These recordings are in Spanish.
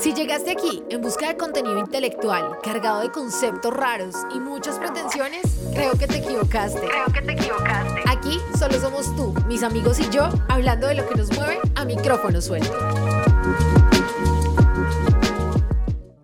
Si llegaste aquí en busca de contenido intelectual, cargado de conceptos raros y muchas pretensiones, creo que te equivocaste. Creo que te equivocaste. Aquí solo somos tú, mis amigos y yo, hablando de lo que nos mueve a micrófono suelto.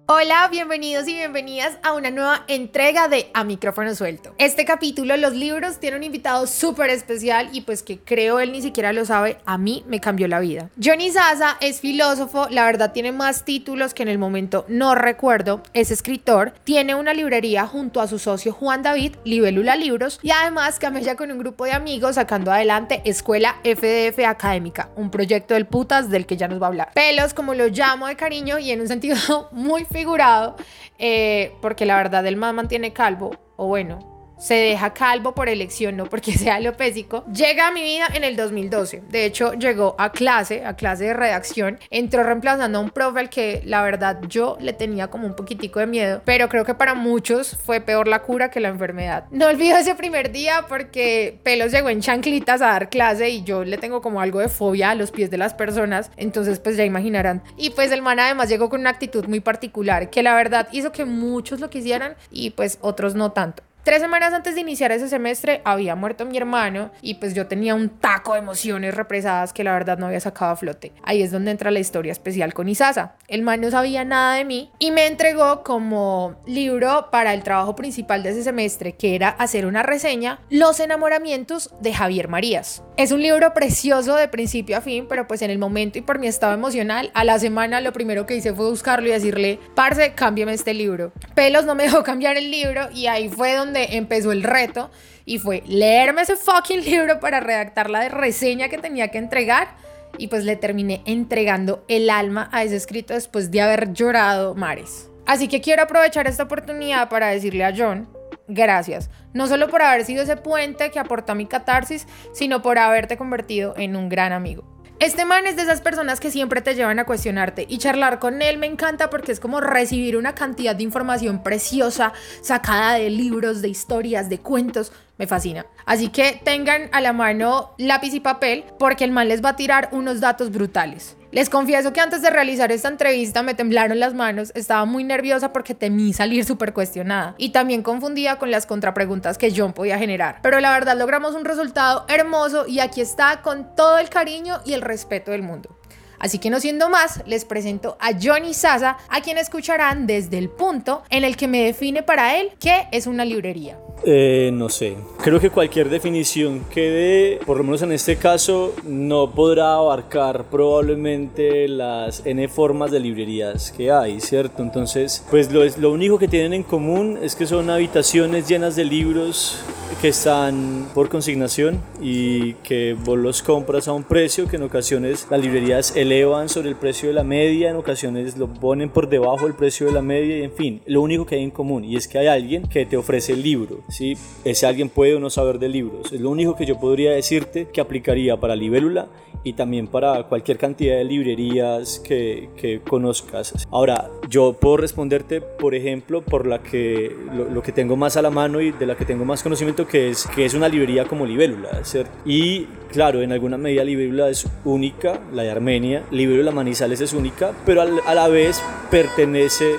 Hola, bienvenidos y bienvenidas a una nueva entrega de A Micrófono Suelto. Este capítulo, los libros, tiene un invitado súper especial y pues que creo él ni siquiera lo sabe, a mí me cambió la vida. Johnny Sasa es filósofo, la verdad tiene más títulos que en el momento no recuerdo, es escritor, tiene una librería junto a su socio Juan David, Libélula Libros, y además camella con un grupo de amigos sacando adelante Escuela FDF Académica, un proyecto del putas del que ya nos va a hablar. Pelos, como lo llamo de cariño y en un sentido muy figurado, eh, porque la verdad el man mantiene calvo, o bueno, se deja calvo por elección, no porque sea alopésico, llega a mi vida en el 2012. De hecho, llegó a clase, a clase de redacción, entró reemplazando a un profe al que la verdad yo le tenía como un poquitico de miedo, pero creo que para muchos fue peor la cura que la enfermedad. No olvido ese primer día porque Pelos llegó en chanclitas a dar clase y yo le tengo como algo de fobia a los pies de las personas, entonces pues ya imaginarán. Y pues el man además llegó con una actitud muy particular que la verdad hizo que muchos lo quisieran y pues otros no tanto. Tres semanas antes de iniciar ese semestre había muerto mi hermano y pues yo tenía un taco de emociones represadas que la verdad no había sacado a flote. Ahí es donde entra la historia especial con Isasa. El man no sabía nada de mí y me entregó como libro para el trabajo principal de ese semestre, que era hacer una reseña, Los enamoramientos de Javier Marías. Es un libro precioso de principio a fin, pero pues en el momento y por mi estado emocional, a la semana lo primero que hice fue buscarlo y decirle, parce, cámbiame este libro. Pelos no me dejó cambiar el libro y ahí fue donde empezó el reto y fue leerme ese fucking libro para redactar la reseña que tenía que entregar y pues le terminé entregando el alma a ese escrito después de haber llorado mares. Así que quiero aprovechar esta oportunidad para decirle a John, gracias, no solo por haber sido ese puente que aportó a mi catarsis, sino por haberte convertido en un gran amigo. Este man es de esas personas que siempre te llevan a cuestionarte y charlar con él me encanta porque es como recibir una cantidad de información preciosa sacada de libros, de historias, de cuentos. Me fascina. Así que tengan a la mano lápiz y papel porque el man les va a tirar unos datos brutales. Les confieso que antes de realizar esta entrevista me temblaron las manos, estaba muy nerviosa porque temí salir súper cuestionada y también confundida con las contrapreguntas que John podía generar. Pero la verdad logramos un resultado hermoso y aquí está con todo el cariño y el respeto del mundo. Así que no siendo más, les presento a Johnny Sasa, a quien escucharán desde el punto en el que me define para él qué es una librería. Eh, no sé, creo que cualquier definición que dé, por lo menos en este caso, no podrá abarcar probablemente las N formas de librerías que hay, ¿cierto? Entonces, pues lo, lo único que tienen en común es que son habitaciones llenas de libros que están por consignación y que vos los compras a un precio que en ocasiones las librerías elevan sobre el precio de la media, en ocasiones lo ponen por debajo del precio de la media y en fin, lo único que hay en común y es que hay alguien que te ofrece el libro, ¿sí? Ese alguien puede o no saber de libros, es lo único que yo podría decirte que aplicaría para Libélula y también para cualquier cantidad de librerías que, que conozcas. Ahora, yo puedo responderte, por ejemplo, por la que lo, lo, que tengo más a la mano y de la que tengo más conocimiento, que es, que es una librería como Libélula, ¿cierto? Y claro, en alguna medida Libélula es única, la de Armenia, Libélula Manizales es única, pero a la vez pertenece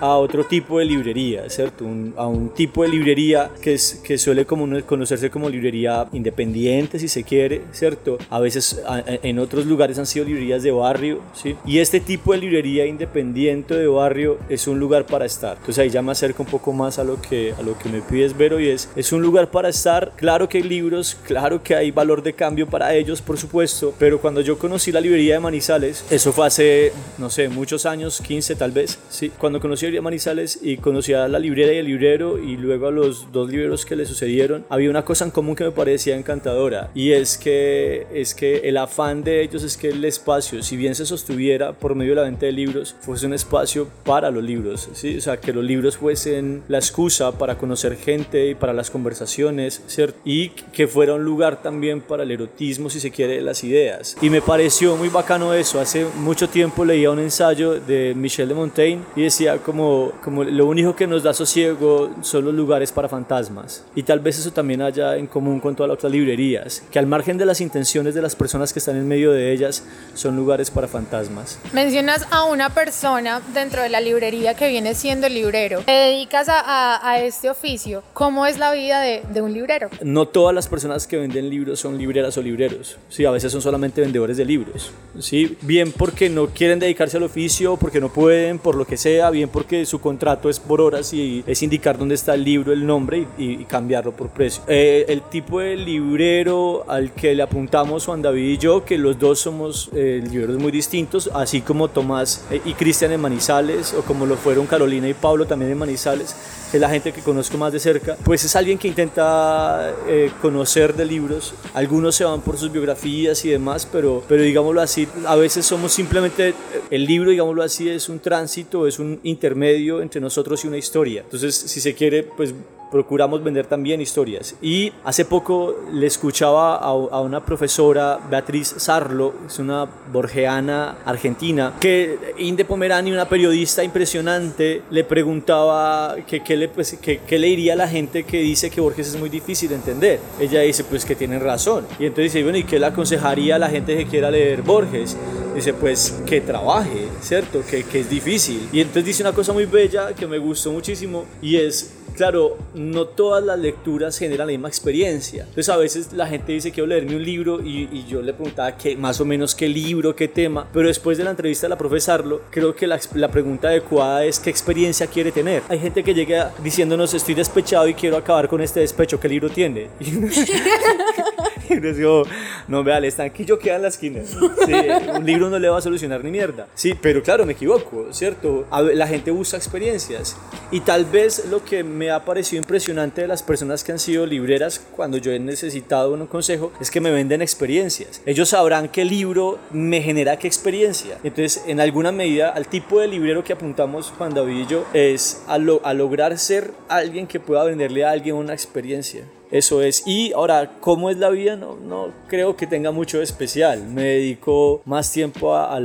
a otro tipo de librería, ¿cierto? a un tipo de librería que, es, que suele como conocerse como librería independiente, si se quiere, ¿cierto? A veces en otros lugares han sido librerías de barrio, ¿sí? Y este tipo de librería independiente de barrio es un lugar para estar. Entonces ahí ya me acerco un poco más a lo que, a lo que me pides, Vero, y es, es un lugar para estar. Claro que hay libros, claro que hay valor de cambio para ellos, por supuesto, pero cuando yo conocí la librería de Manizales, eso fue hace, no sé, muchos años, 15 tal vez, ¿sí? Cuando conocí a Manizales y conocía a la librera y el librero y luego a los dos libreros que le sucedieron, había una cosa en común que me parecía encantadora y es que, es que el afán de ellos es que el espacio, si bien se sostuviera por medio de la venta de libros, fuese un espacio para los libros, ¿sí? o sea, que los libros fuesen la excusa para conocer gente y para las conversaciones, ¿cierto? Y que fuera un lugar también para el erotismo, si se quiere, de las ideas. Y me pareció muy bacano eso. Hace mucho tiempo leía un ensayo de Michel de Montaigne y decía como como, como lo único que nos da sosiego son los lugares para fantasmas. Y tal vez eso también haya en común con todas las otras librerías, que al margen de las intenciones de las personas que están en medio de ellas, son lugares para fantasmas. Mencionas a una persona dentro de la librería que viene siendo librero. Te dedicas a, a, este oficio. ¿Cómo es la vida de, de, un librero? No todas las personas que venden libros son libreras o libreros. Sí, a veces son solamente vendedores de libros. Sí, bien porque no quieren dedicarse al oficio, porque no pueden, por lo que sea, bien porque su contrato es por horas y es indicar dónde está el libro, el nombre y, y cambiarlo por precio. Eh, el tipo de librero al que le apuntamos Juan David y yo, que los dos somos eh, libreros muy distintos, así como Tomás eh, y Cristian en Manizales, o como lo fueron Carolina y Pablo también en Manizales, que es la gente que conozco más de cerca, pues es alguien que intenta eh, conocer de libros. Algunos se van por sus biografías y demás, pero, pero digámoslo así, a veces somos simplemente, el libro, digámoslo así, es un tránsito, es un intermedio entre nosotros y una historia. Entonces, si se quiere, pues procuramos vender también historias. Y hace poco le escuchaba a, a, una profesora, Beatriz Sarlo, es una borgeana argentina, que Inde Pomerani, una periodista impresionante, le preguntaba que qué le, pues, que, que le diría a la gente que dice que Borges es muy difícil de entender. Ella dice, pues que tienen razón. Y entonces dice, bueno, ¿y qué le aconsejaría a la gente que quiera leer Borges? Dice, pues que trabaje, ¿cierto? Que, que es difícil. Y entonces dice una cosa muy bella que me gustó muchísimo y es claro, no todas las lecturas generan la misma experiencia. Entonces a veces la gente dice quiero leerme un libro y, y yo le preguntaba qué, más o menos qué libro, qué tema, pero después de la entrevista de la profesarlo, creo que la, la, pregunta adecuada es qué experiencia quiere tener. Hay gente que llega diciéndonos estoy despechado y quiero acabar con este despecho, ¿qué libro tiene? Y les digo, no, vea, el estanquillo queda en la esquina. Sí, un libro no le va a solucionar ni mierda. Sí, pero claro, me equivoco, ¿cierto? La gente busca experiencias. Y tal vez lo que me ha parecido impresionante de las personas que han sido libreras cuando yo he necesitado un consejo es que me venden experiencias. Ellos sabrán qué libro me genera qué experiencia. Entonces, en alguna medida, al tipo de librero que apuntamos Juan David y yo es a, lo, a lograr ser alguien que pueda venderle a alguien una experiencia. Eso es. Y ahora, ¿cómo es la vida? No, no creo que tenga mucho especial. Me dedico más tiempo a,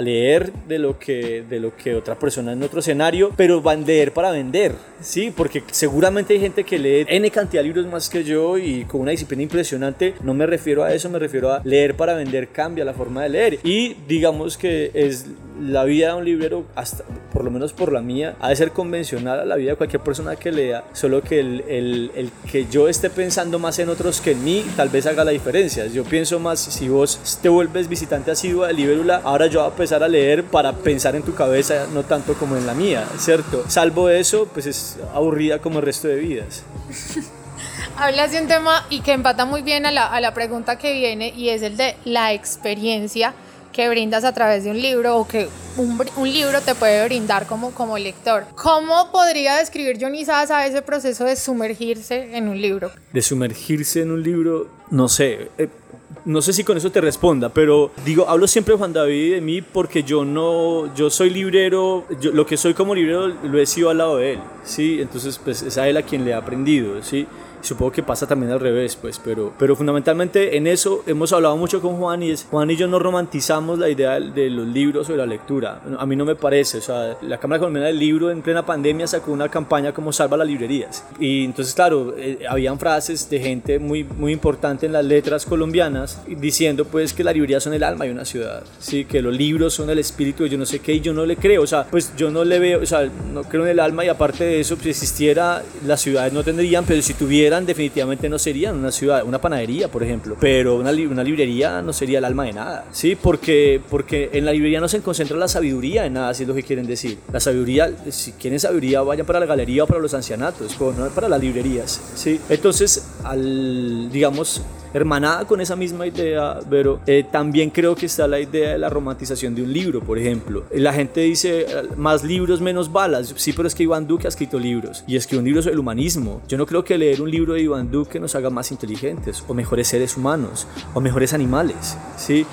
leer de lo, que, de lo que otra persona en otro escenario, pero van a leer para vender, ¿sí? Porque seguramente hay gente que lee N cantidad de libros más que yo y con una disciplina impresionante. No me refiero a eso, me refiero a leer para vender cambia la forma de leer. Y digamos que es la vida de un librero, hasta, por lo menos por la mía, ha de ser convencional a la vida de cualquier persona que lea, solo que el, el, que yo esté pensando más en otros que en mí, tal vez haga la diferencia. Yo pienso más, si vos te vuelves visitante asiduo de Libérula, ahora yo voy a empezar a leer para pensar en tu cabeza, no tanto como en la mía, ¿cierto? Salvo eso, pues es aburrida como el resto de vidas. Hablas de un tema y que empata muy bien a la, a la pregunta que viene y es el de la experiencia que brindas a través de un libro o que un, un, libro te puede brindar como, como lector. ¿Cómo podría describir Johnny Sasa ese proceso de sumergirse en un libro? De sumergirse en un libro, no sé. Eh, no sé si con eso te responda, pero digo, hablo siempre de Juan David y de mí porque yo no, yo soy librero, yo, lo que soy como librero lo he sido al lado de él, ¿sí? Entonces, pues es a él a quien le he aprendido, ¿sí? Supongo que pasa también al revés, pues, pero, pero fundamentalmente en eso hemos hablado mucho con Juan y es, Juan y yo no romantizamos la idea de los libros o de la lectura. A mí no me parece, o sea, la Cámara Colombiana del Libro en plena pandemia sacó una campaña como salva las librerías. Y entonces, claro, eh, habían frases de gente muy, muy importante en las letras colombianas diciendo pues que las librerías son el alma de una ciudad, sí, que los libros son el espíritu de yo no sé qué y yo no le creo, o sea, pues yo no le veo, o sea, no creo en el alma y aparte de eso, si existiera, las ciudades no tendrían, pero si tuviera definitivamente no serían una ciudad, una panadería, por ejemplo, pero una, una librería no sería el alma de nada, ¿sí? Porque, porque en la librería no se concentra la sabiduría en nada, si es lo que quieren decir. La sabiduría, si quieren sabiduría, vayan para la galería o para los ancianatos, no para las librerías, ¿sí? Entonces, al, digamos, hermanada con esa misma idea, pero eh, también creo que está la idea de la romantización de un libro, por ejemplo. La gente dice más libros, menos balas. Sí, pero es que Iván Duque ha escrito libros y escribió un libro sobre el humanismo. Yo no creo que leer un libro de Iván Duque nos haga más inteligentes o mejores seres humanos o mejores animales, ¿sí?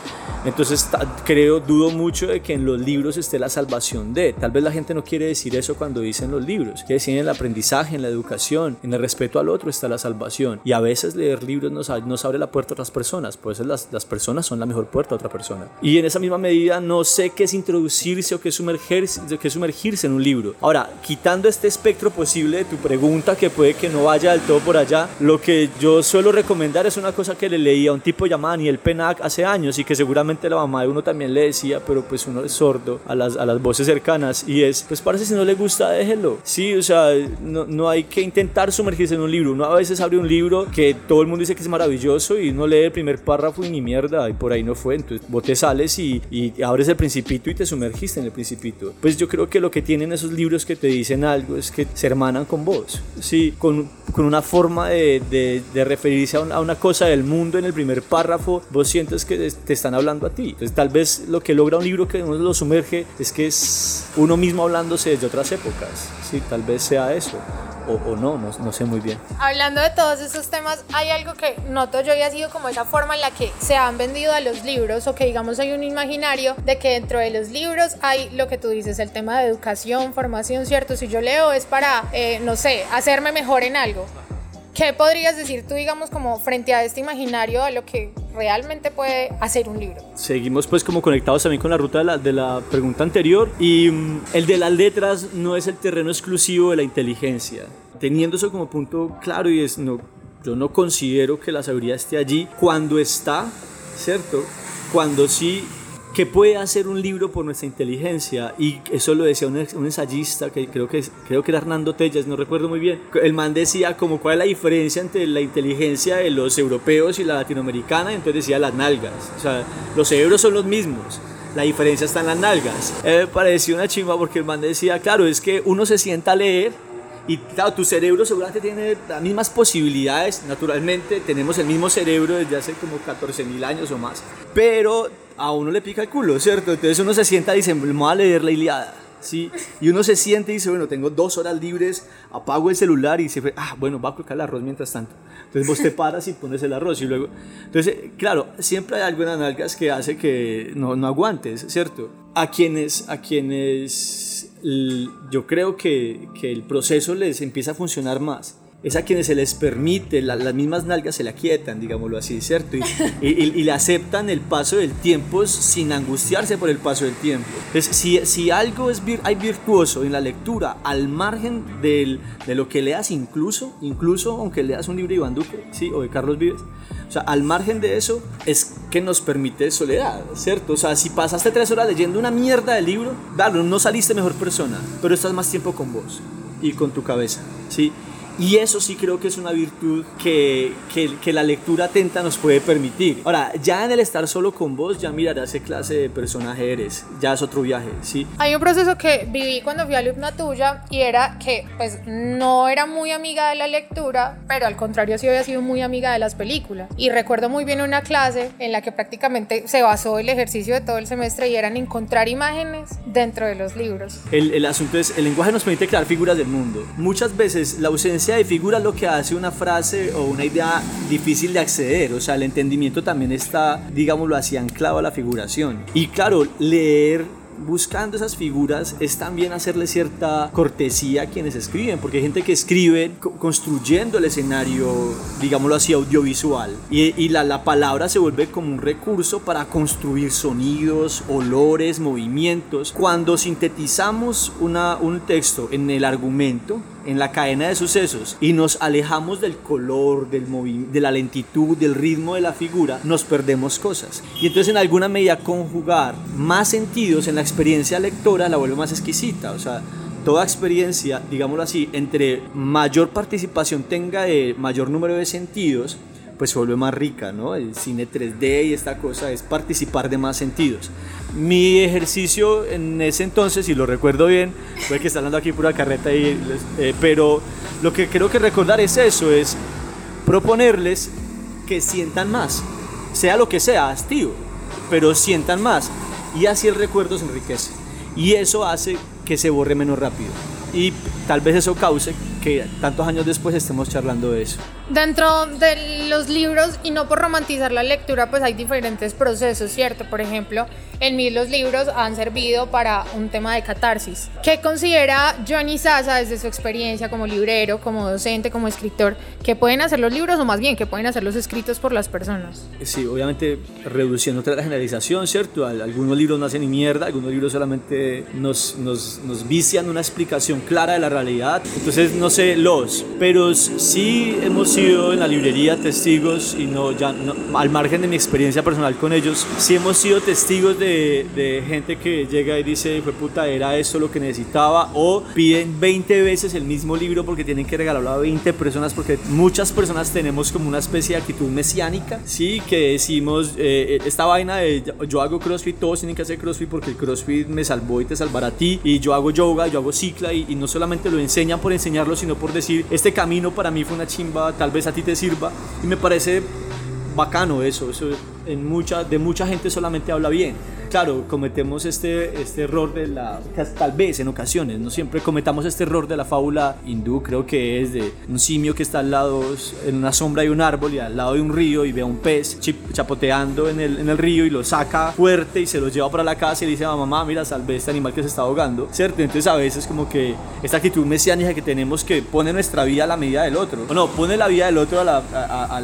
Entonces creo, dudo mucho de que en los libros esté la salvación de. Tal vez la gente no quiere decir eso cuando dicen los libros. Quiere decir en el aprendizaje, en la educación, en el respeto al otro está la salvación. Y a veces leer libros nos, nos abre la puerta a otras personas, pues las, las personas son la mejor puerta a otra persona. Y en esa misma medida no sé qué es introducirse o qué es sumergirse, qué es sumergirse en un libro. Ahora, quitando este espectro posible de tu pregunta, que puede que no vaya del todo por allá, lo que yo suelo recomendar es una cosa que le leí a un tipo llamado Daniel Penac hace años y que seguramente la mamá de uno también le decía, pero pues uno es sordo a las, a las voces cercanas y es, pues parece si no le gusta, déjelo. Sí, o sea, no, no hay que intentar sumergirse en un libro. Uno a veces abre un libro que todo el mundo dice que es maravilloso y uno lee el primer párrafo y ni mierda y por ahí no fue. Entonces vos te sales y, y abres el principito y te sumergiste en el principito. Pues yo creo que lo que tienen esos libros que te dicen algo es que se hermanan con vos. Sí, con, con una forma de, de, de referirse a a una cosa del mundo en el primer párrafo, vos sientes que te están hablando a ti. Entonces tal vez lo que logra un libro que uno lo sumerge es que es uno mismo hablándose desde otras épocas. Sí, tal vez sea eso. O, no, no, sé muy bien. Hablando de todos esos temas, hay algo que noto yo y ha sido como esa forma en la que se han vendido a los libros o que digamos hay un imaginario de que dentro de los libros hay lo que tú dices, el tema de educación, formación, ¿cierto? Si yo leo es para, eh, no sé, hacerme mejor en algo. ¿Qué podrías decir tú, digamos, como frente a este imaginario a lo que realmente puede hacer un libro? Seguimos pues como conectados también con la ruta de la, de la pregunta anterior y um, el de las letras no es el terreno exclusivo de la inteligencia. Teniendo eso como punto claro y es, no, yo no considero que la sabiduría esté allí cuando está, ¿cierto? Cuando sí ¿Qué puede hacer un libro por nuestra inteligencia? Y eso lo decía un, ensayista, que creo que, creo que era Hernando Tellas, no recuerdo muy bien. El man decía como cuál es la diferencia entre la inteligencia de los europeos y la latinoamericana, y entonces decía las nalgas. O sea, los cerebros son los mismos. La diferencia está en las nalgas. Eh, me una chimba porque el man decía, claro, es que uno se sienta a leer y claro, tu cerebro seguramente tiene las mismas posibilidades, naturalmente, tenemos el mismo cerebro desde hace como 14 mil años o más, pero a uno le pica el culo, ¿cierto? Entonces uno se sienta y dice, me voy a leer la Iliada. ¿sí? Y uno se siente y dice, bueno, tengo dos horas libres, apago el celular y dice, ah, bueno, va a colocar el arroz mientras tanto. Entonces vos te paras y pones el arroz y luego... Entonces, claro, siempre hay algunas nalgas que hace que no, no aguantes, ¿cierto? A quienes, a quienes yo creo que, que el proceso les empieza a funcionar más es a quienes se les permite, la, las mismas nalgas se la quietan, digámoslo así, ¿cierto? Y, y, y, le aceptan el paso del tiempo sin angustiarse por el paso del tiempo. Entonces, si, si algo es vir, hay virtuoso en la lectura, al margen del, de lo que leas incluso, incluso aunque leas un libro de Iván Duque, ¿sí? O de Carlos Vives, o sea, al margen de eso, es que nos permite soledad, ¿cierto? O sea, si pasaste tres horas leyendo una mierda de libro, claro, no saliste mejor persona, pero estás más tiempo con vos y con tu cabeza, ¿sí? Y eso sí creo que es una virtud que, que, que, la lectura atenta nos puede permitir. Ahora, ya en el estar solo con vos, ya mirarás qué clase de personaje eres. Ya es otro viaje, ¿sí? Hay un proceso que viví cuando fui alumna tuya y era que, pues, no era muy amiga de la lectura, pero al contrario sí había sido muy amiga de las películas. Y recuerdo muy bien una clase en la que prácticamente se basó el ejercicio de todo el semestre y eran encontrar imágenes dentro de los libros. El, el asunto es, el lenguaje nos permite crear figuras del mundo. Muchas veces la ausencia de figura lo que hace una frase o una idea difícil de acceder, o sea, el entendimiento también está, digámoslo así, anclado a la figuración. Y claro, leer buscando esas figuras es también hacerle cierta cortesía a quienes escriben, porque hay gente que escribe construyendo el escenario, digámoslo así, audiovisual, y, y la, la, palabra se vuelve como un recurso para construir sonidos, olores, movimientos. Cuando sintetizamos una, un texto en el argumento, en la cadena de sucesos y nos alejamos del color, del de la lentitud, del ritmo de la figura, nos perdemos cosas. Y entonces en alguna medida conjugar más sentidos en la experiencia lectora la vuelve más exquisita. O sea, toda experiencia, digámoslo así, entre mayor participación tenga de mayor número de sentidos, pues se vuelve más rica, ¿no? El cine 3D y esta cosa es participar de más sentidos. Mi ejercicio en ese entonces, y lo recuerdo bien, fue que está hablando aquí pura carreta, y, eh, pero lo que creo que recordar es eso, es proponerles que sientan más, sea lo que sea, hastío, pero sientan más, y así el recuerdo se enriquece, y eso hace que se borre menos rápido, y tal vez eso cause que tantos años después estemos charlando de eso. Dentro de los libros, y no por romantizar la lectura, pues hay diferentes procesos, ¿cierto? Por ejemplo, en mí los libros han servido para un tema de catarsis. ¿Qué considera Johnny Sasa desde su experiencia como librero, como docente, como escritor, que pueden hacer los libros o más bien que pueden hacer los escritos por las personas? Sí, obviamente reduciendo la generalización, ¿cierto? Algunos libros no hacen ni mierda, algunos libros solamente nos, nos, nos vician una explicación clara de la realidad. Entonces, no sé los, pero sí hemos sido en la librería testigos y no, ya al margen de mi experiencia personal con ellos, sí hemos sido testigos de, de gente que llega y dice, fue puta, era esto lo que necesitaba, o piden 20 veces el mismo libro porque tienen que regalarlo a 20 personas, porque muchas personas tenemos como una especie de actitud mesiánica, sí, que decimos, eh, esta vaina de yo hago CrossFit, todos tienen que hacer CrossFit porque el CrossFit me salvó y te salvará a ti, y yo hago yoga, yo hago cicla, y, y no solamente lo enseñan por enseñarlo, sino por decir, este camino para mí fue una chimba, tal vez a ti te sirva, y me parece bacano eso, eso en mucha, de mucha gente solamente habla bien claro, cometemos este, este error de la, tal vez en ocasiones, no siempre cometamos este error de la fábula hindú, creo que es de un simio que está al lado, en una sombra de un árbol y al lado de un río y ve a un pez chapoteando en el, en el río y lo saca fuerte y se lo lleva para la casa y dice a mamá, mira, salve este animal que se está ahogando, ¿cierto? Entonces a veces como que esta actitud mesiánica que tenemos que pone nuestra vida a la medida del otro, o no, pone la vida del otro a, a,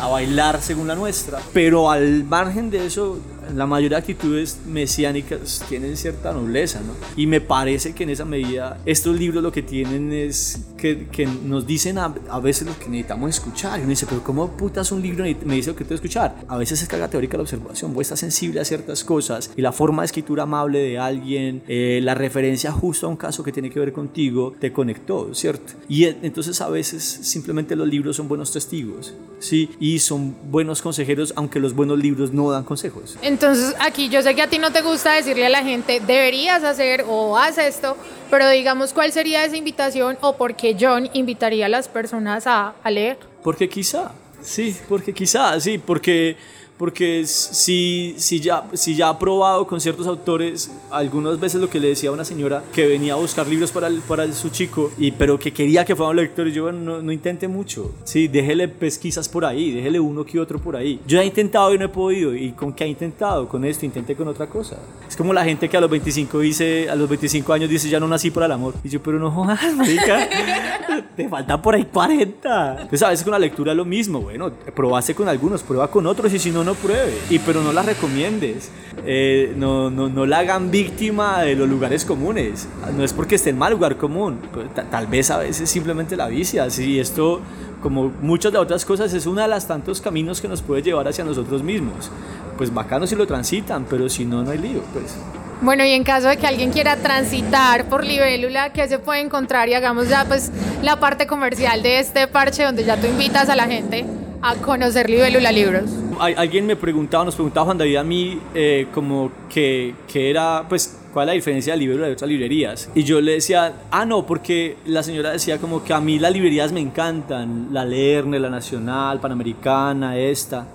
a bailar según la nuestra, pero al margen de eso la mayoría de actitudes mesiánicas tienen cierta nobleza, ¿no? Y me parece que en esa medida estos libros lo que tienen es que, que nos dicen a, a, veces lo que necesitamos escuchar. Y uno dice, pero ¿cómo putas un libro me dice lo que tengo que escuchar? A veces es carga teórica la observación, vos estás sensible a ciertas cosas y la forma de escritura amable de alguien, eh, la referencia justo a un caso que tiene que ver contigo, te conectó, ¿cierto? Y entonces a veces simplemente los libros son buenos testigos, ¿sí? Y son buenos consejeros, aunque los buenos libros no dan consejos. Entonces, aquí yo sé que a ti no te gusta decirle a la gente, deberías hacer o haz esto, pero digamos, ¿cuál sería esa invitación o por qué John invitaría a las personas a, leer? Porque quizá, sí, porque quizá, sí, porque porque si, si, ya, si ya ha probado con ciertos autores, algunas veces lo que le decía a una señora que venía a buscar libros para, para su chico, y, pero que quería que fuera un lector, y yo, bueno, no, no, intente mucho, sí, déjele pesquisas por ahí, déjele uno que otro por ahí. Yo he intentado y no he podido, y ¿con qué ha intentado? Con esto, intenté con otra cosa. Es como la gente que a los 25 dice, a los 25 años dice, ya no nací por el amor. Y yo, pero no jodas, marica, te falta por ahí 40. Entonces a veces con la lectura es lo mismo, bueno, probaste con algunos, prueba con otros, y si no, no pruebe. Y pero no la recomiendes. Eh, no, no, no, la hagan víctima de los lugares comunes. No es porque esté en mal lugar común. Pues, tal vez a veces simplemente la vicia. Y esto, como muchas de otras cosas, es uno de los tantos caminos que nos puede llevar hacia nosotros mismos. Pues bacano si lo transitan, pero si no, no hay lío. Pues. Bueno, y en caso de que alguien quiera transitar por Libélula, ¿qué se puede encontrar? Y hagamos ya pues la parte comercial de este parche donde ya tú invitas a la gente a conocer Libélula Libros alguien me preguntaba, nos preguntaba Juan David a mí, eh, como que, que, era, pues, cuál es la diferencia de libro de otras librerías. Y yo le decía, ah, no, porque la señora decía como que a mí las librerías me encantan, la Lerner, la Nacional, Panamericana, esta.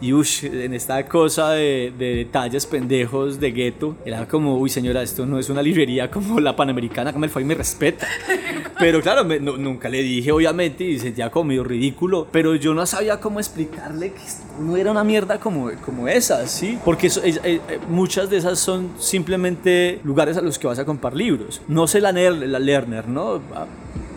Y uff, en esta cosa de, de, detalles pendejos de gueto, era como, uy señora, esto no es una librería como la Panamericana, como el FAI me respeta. Pero claro, nunca le dije, obviamente, y sentía como medio ridículo, pero yo no sabía cómo explicarle que no era una mierda como, como esa, ¿sí? Porque eh, eh, muchas de esas son simplemente lugares a los que vas a comprar libros. No sé la, la Lerner, ¿no?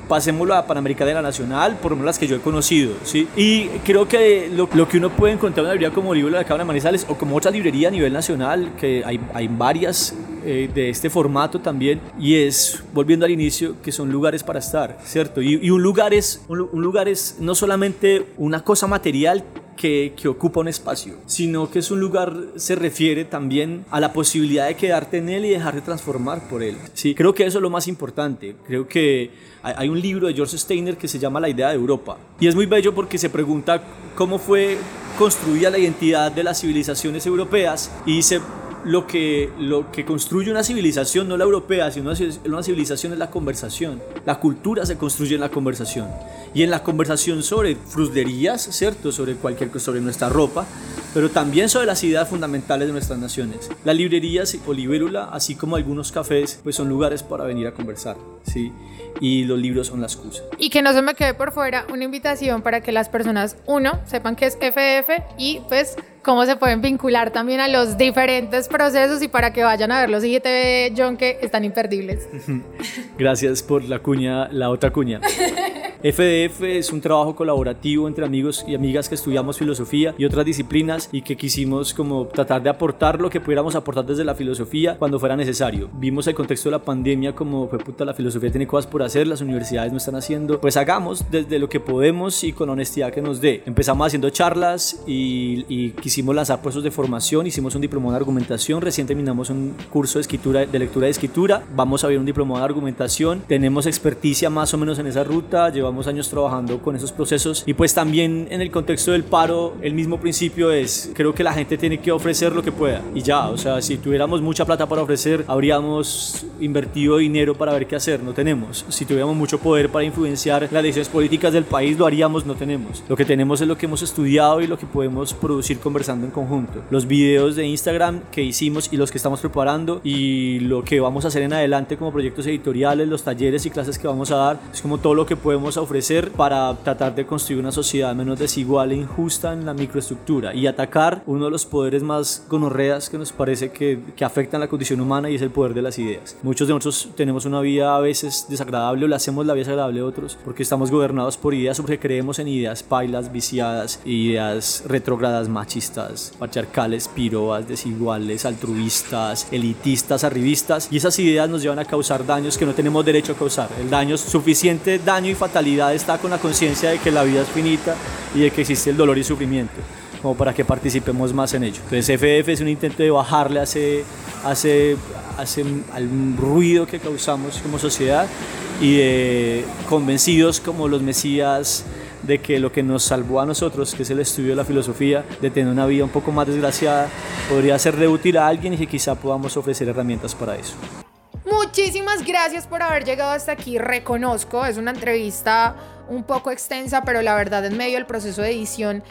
Pasémoslo a Panamericana de la Nacional, por lo menos las que yo he conocido, ¿sí? Y creo que lo, lo que uno puede encontrar en una librería como Libro de la Cámara de Manizales o como otra librería a nivel nacional, que hay, hay varias eh, de este formato también, y es, volviendo al inicio, que son lugares para estar, ¿cierto? Y, y un, lugar es, un, un lugar es no solamente una cosa material, que, que, ocupa un espacio, sino que es un lugar, se refiere también a la posibilidad de quedarte en él y dejarte transformar por él. Sí, creo que eso es lo más importante. Creo que hay un libro de George Steiner que se llama La idea de Europa. Y es muy bello porque se pregunta cómo fue construida la identidad de las civilizaciones europeas y dice, lo que, lo que construye una civilización, no la europea, sino una civilización es la conversación. La cultura se construye en la conversación. Y en la conversación sobre fruslerías, ¿cierto? Sobre cualquier cosa, sobre nuestra ropa, pero también sobre las ideas fundamentales de nuestras naciones. Las librerías o libélula, así como algunos cafés, pues son lugares para venir a conversar, ¿sí? Y los libros son la excusa. Y que no se me quede por fuera una invitación para que las personas, uno, sepan que es FF y pues cómo se pueden vincular también a los diferentes procesos y para que vayan a ver los IGTV, John, que están imperdibles. Gracias por la cuña, la otra cuña. FDF es un trabajo colaborativo entre amigos y amigas que estudiamos filosofía y otras disciplinas y que quisimos como tratar de aportar lo que pudiéramos aportar desde la filosofía cuando fuera necesario. Vimos el contexto de la pandemia como fue puta la filosofía tiene cosas por hacer, las universidades no están haciendo, pues hagamos desde lo que podemos y con honestidad que nos dé. Empezamos haciendo charlas y, y quisimos lanzar puestos de formación, hicimos un diplomado de argumentación, recién terminamos un curso de escritura de lectura de escritura, vamos a ver un diplomado de argumentación, tenemos experticia más o menos en esa ruta, llevamos años trabajando con esos procesos y pues también en el contexto del paro el mismo principio es creo que la gente tiene que ofrecer lo que pueda y ya, o sea, si tuviéramos mucha plata para ofrecer habríamos invertido dinero para ver qué hacer, no tenemos. Si tuviéramos mucho poder para influenciar las decisiones políticas del país lo haríamos, no tenemos. Lo que tenemos es lo que hemos estudiado y lo que podemos producir conversando en conjunto. Los videos de Instagram que hicimos y los que estamos preparando y lo que vamos a hacer en adelante como proyectos editoriales, los talleres y clases que vamos a dar, es como todo lo que podemos ofrecer para tratar de construir una sociedad menos desigual e injusta en la microestructura y atacar uno de los poderes más gonorreas que nos parece que, que afectan la condición humana y es el poder de las ideas. Muchos de nosotros tenemos una vida a veces desagradable o le hacemos la vida desagradable a otros porque estamos gobernados por ideas porque creemos en ideas pailas, viciadas, ideas retrógradas, machistas, patriarcales, pirobas, desiguales, altruistas, elitistas, arribistas y esas ideas nos llevan a causar daños que no tenemos derecho a causar. El daño, suficiente daño y fatalidad está con la conciencia de que la vida es finita y de que existe el dolor y sufrimiento, como para que participemos más en ello. Entonces FF es un intento de bajarle a ese, al ruido que causamos como sociedad y de convencidos como los mesías de que lo que nos salvó a nosotros, que es el estudio de la filosofía, de tener una vida un poco más desgraciada, podría serle útil a alguien y que quizá podamos ofrecer herramientas para eso. Muchísimas gracias por haber llegado hasta aquí. Reconozco, es una entrevista un poco extensa, pero la verdad en medio del proceso de edición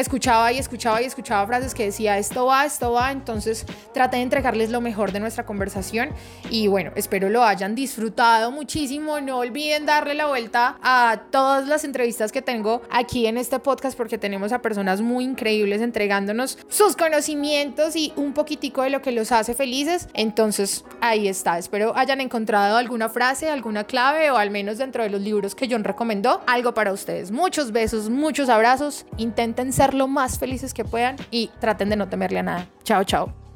escuchaba y escuchaba y escuchaba frases que decía esto va, esto va, entonces traté de entregarles lo mejor de nuestra conversación y bueno, espero lo hayan disfrutado muchísimo, no olviden darle la vuelta a todas las entrevistas que tengo aquí en este podcast porque tenemos a personas muy increíbles entregándonos sus conocimientos y un poquitico de lo que los hace felices, entonces ahí está, espero hayan encontrado alguna frase, alguna clave o al menos dentro de los libros que John recomendó, algo para ustedes, muchos besos, muchos abrazos, intenten lo más felices que puedan y traten de no temerle a nada. Chao, chao.